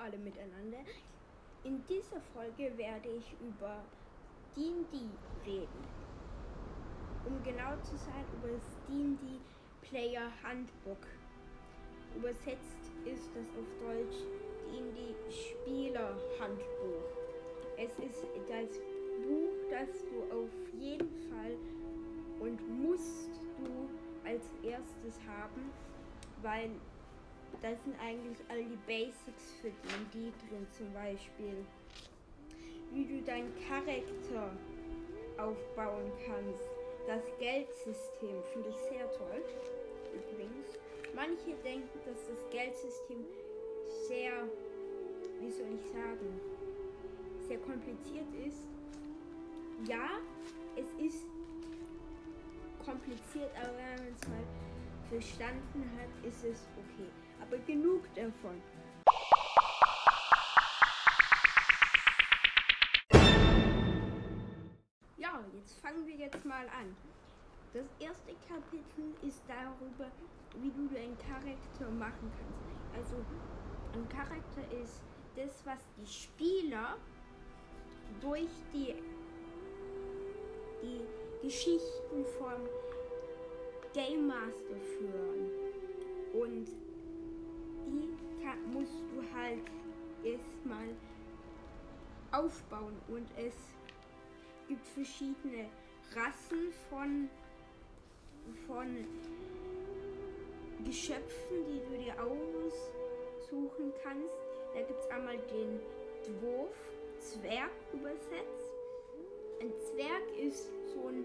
alle miteinander. In dieser Folge werde ich über D&D reden. Um genau zu sein, über das D&D Player Handbook. Übersetzt ist das auf Deutsch D&D Spieler Handbuch. Es ist das Buch, das du auf jeden Fall und musst du als erstes haben, weil da sind eigentlich all die Basics für D&D drin, zum Beispiel wie du deinen Charakter aufbauen kannst. Das Geldsystem finde ich sehr toll. Übrigens, manche denken, dass das Geldsystem sehr, wie soll ich sagen, sehr kompliziert ist. Ja, es ist kompliziert, aber wenn man es mal verstanden hat, ist es okay. Aber genug davon. Ja, jetzt fangen wir jetzt mal an. Das erste Kapitel ist darüber, wie du deinen Charakter machen kannst. Also ein Charakter ist das, was die Spieler durch die, die Geschichten vom Game Master führen. Und musst du halt erstmal aufbauen. Und es gibt verschiedene Rassen von, von Geschöpfen, die du dir aussuchen kannst. Da gibt es einmal den Dwarf, Zwerg übersetzt. Ein Zwerg ist so ein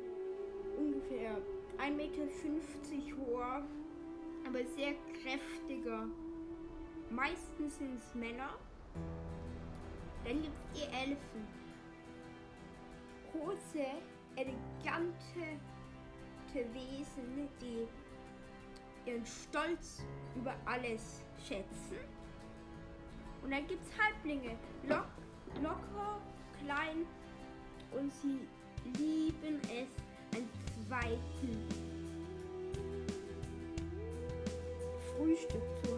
ungefähr 1,50 Meter hoher, aber sehr kräftiger. Meistens sind es Männer. Dann gibt es die Elfen. Große, elegante Wesen, die ihren Stolz über alles schätzen. Und dann gibt es Halblinge, lock, locker, klein und sie lieben es, einen zweiten Frühstück zu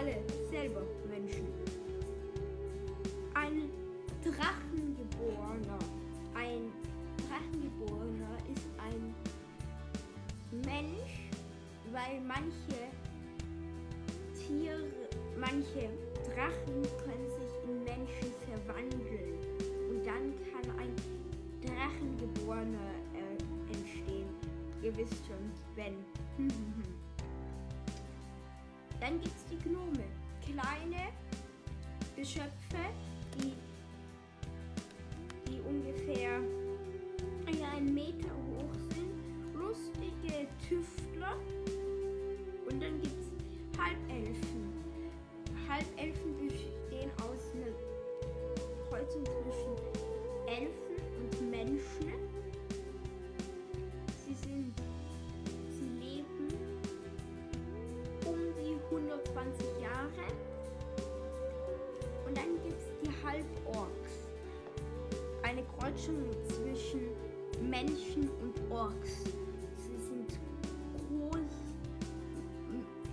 alle selber Menschen. Ein Drachengeborener. Ein Drachengeborener ist ein Mensch, weil manche Tiere, manche Drachen können sich in Menschen verwandeln. Und dann kann ein Drachengeborener äh, entstehen. Ihr wisst schon, wenn. Dann gibt es die Gnome. Kleine Geschöpfe, die, die ungefähr einen Meter hoch sind. Lustige Tüftler. Und dann gibt es Halbelfen. Halbelfen Eine Kreuzung zwischen Menschen und Orks. Sie sind groß,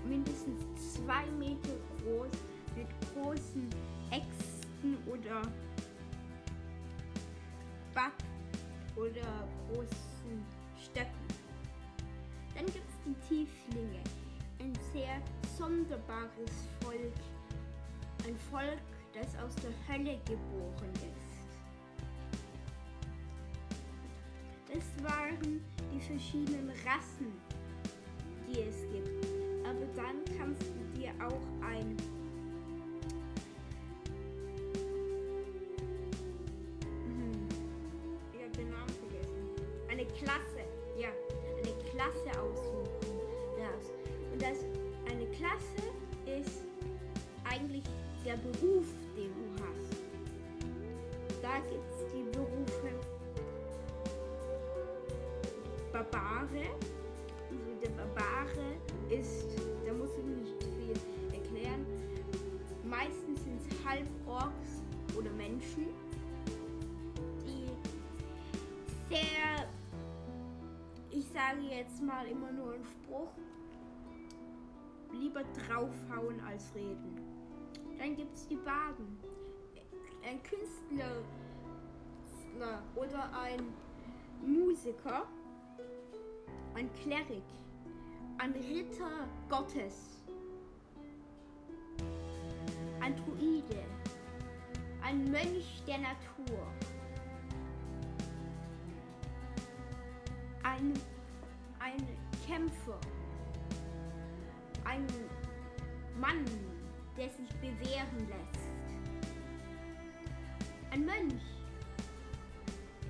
mindestens zwei Meter groß, mit großen Äxten oder Back oder großen Stöcken. Dann gibt es die Tieflinge, ein sehr sonderbares Volk, ein Volk, das aus der Hölle geboren ist. Das waren die verschiedenen Rassen, die es gibt. Aber dann kannst du dir auch ein Hm, vergessen. Eine Klasse, ja, eine Klasse aussuchen. darfst. Und das eine Klasse ist eigentlich der Beruf, den du hast. Da gibt es die Berufe Barbare. Also der Barbare ist, da muss ich nicht viel erklären. Meistens sind es Halborks oder Menschen, die sehr, ich sage jetzt mal immer nur einen Spruch. Lieber draufhauen als reden. Dann gibt es die Baden. Ein Künstler oder ein Musiker, ein Klerik, ein Ritter Gottes, ein Druide, ein Mönch der Natur, ein, ein Kämpfer, ein Mann, der sich bewähren lässt, ein Mönch,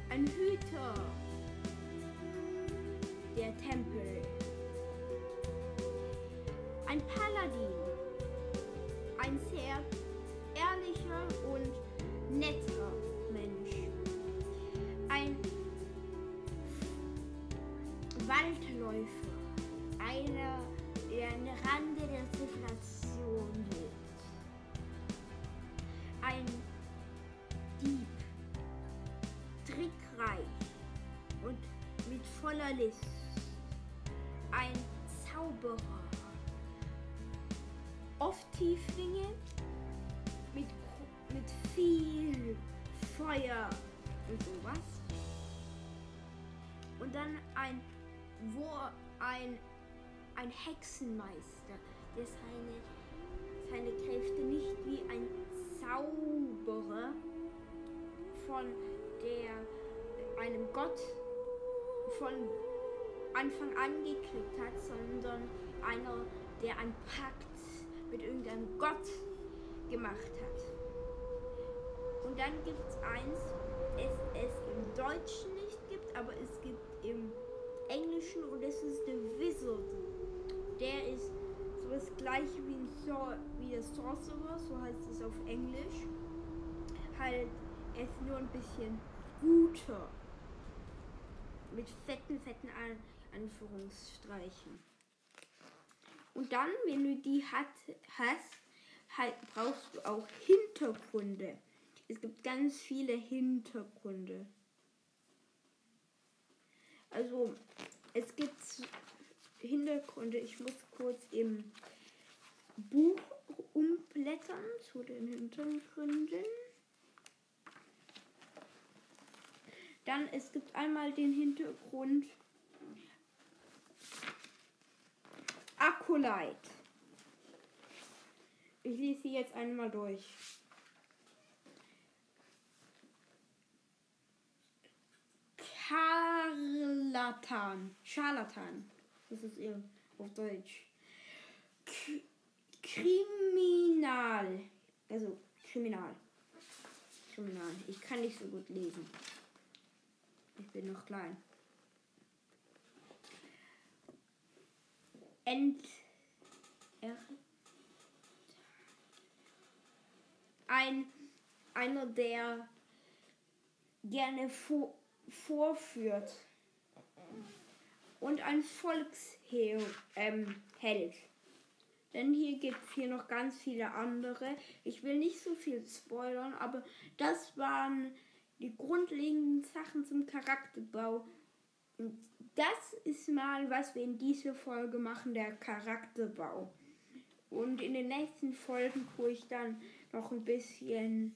ein Hüter der Tempel, ein Paladin, ein sehr ehrlicher und netter Mensch, ein Waldläufer, einer, der am Rande der Zivilisation lebt, ein Dieb, trickreich und mit voller List, ein Zauberer, oft Tieflinge mit, mit viel Feuer und sowas. Und dann ein, wo ein, ein Hexenmeister, der seine, seine Kräfte nicht wie ein Zauberer von der, einem Gott von Anfang an gekriegt hat, sondern einer, der einen Pakt mit irgendeinem Gott gemacht hat. Und dann gibt es eins, es es im Deutschen nicht gibt, aber es gibt im Englischen und es ist der Wizard. Der ist so das gleiche wie, ein Sor wie der Sorcerer, so heißt es auf Englisch. Halt, er ist nur ein bisschen guter. Mit fetten, fetten An Anführungsstreichen. Und dann, wenn du die hat, hast, halt, brauchst du auch Hintergründe. Es gibt ganz viele Hintergründe. Also, es gibt Hintergründe. Ich muss kurz im Buch umblättern zu den Hintergründen. Dann, es gibt einmal den Hintergrund Acolyte. Ich lese sie jetzt einmal durch. Charlatan. Charlatan. Das ist ihr auf Deutsch. K Kriminal. Also, Kriminal. Kriminal. Ich kann nicht so gut lesen. Ich bin noch klein. Ent. Ein einer, der gerne vor, vorführt. Und ein Volksheld. Ähm. Denn hier gibt es hier noch ganz viele andere. Ich will nicht so viel spoilern, aber das waren die grundlegenden Sachen zum Charakterbau. Und das ist mal, was wir in dieser Folge machen, der Charakterbau. Und in den nächsten Folgen tue ich dann noch ein bisschen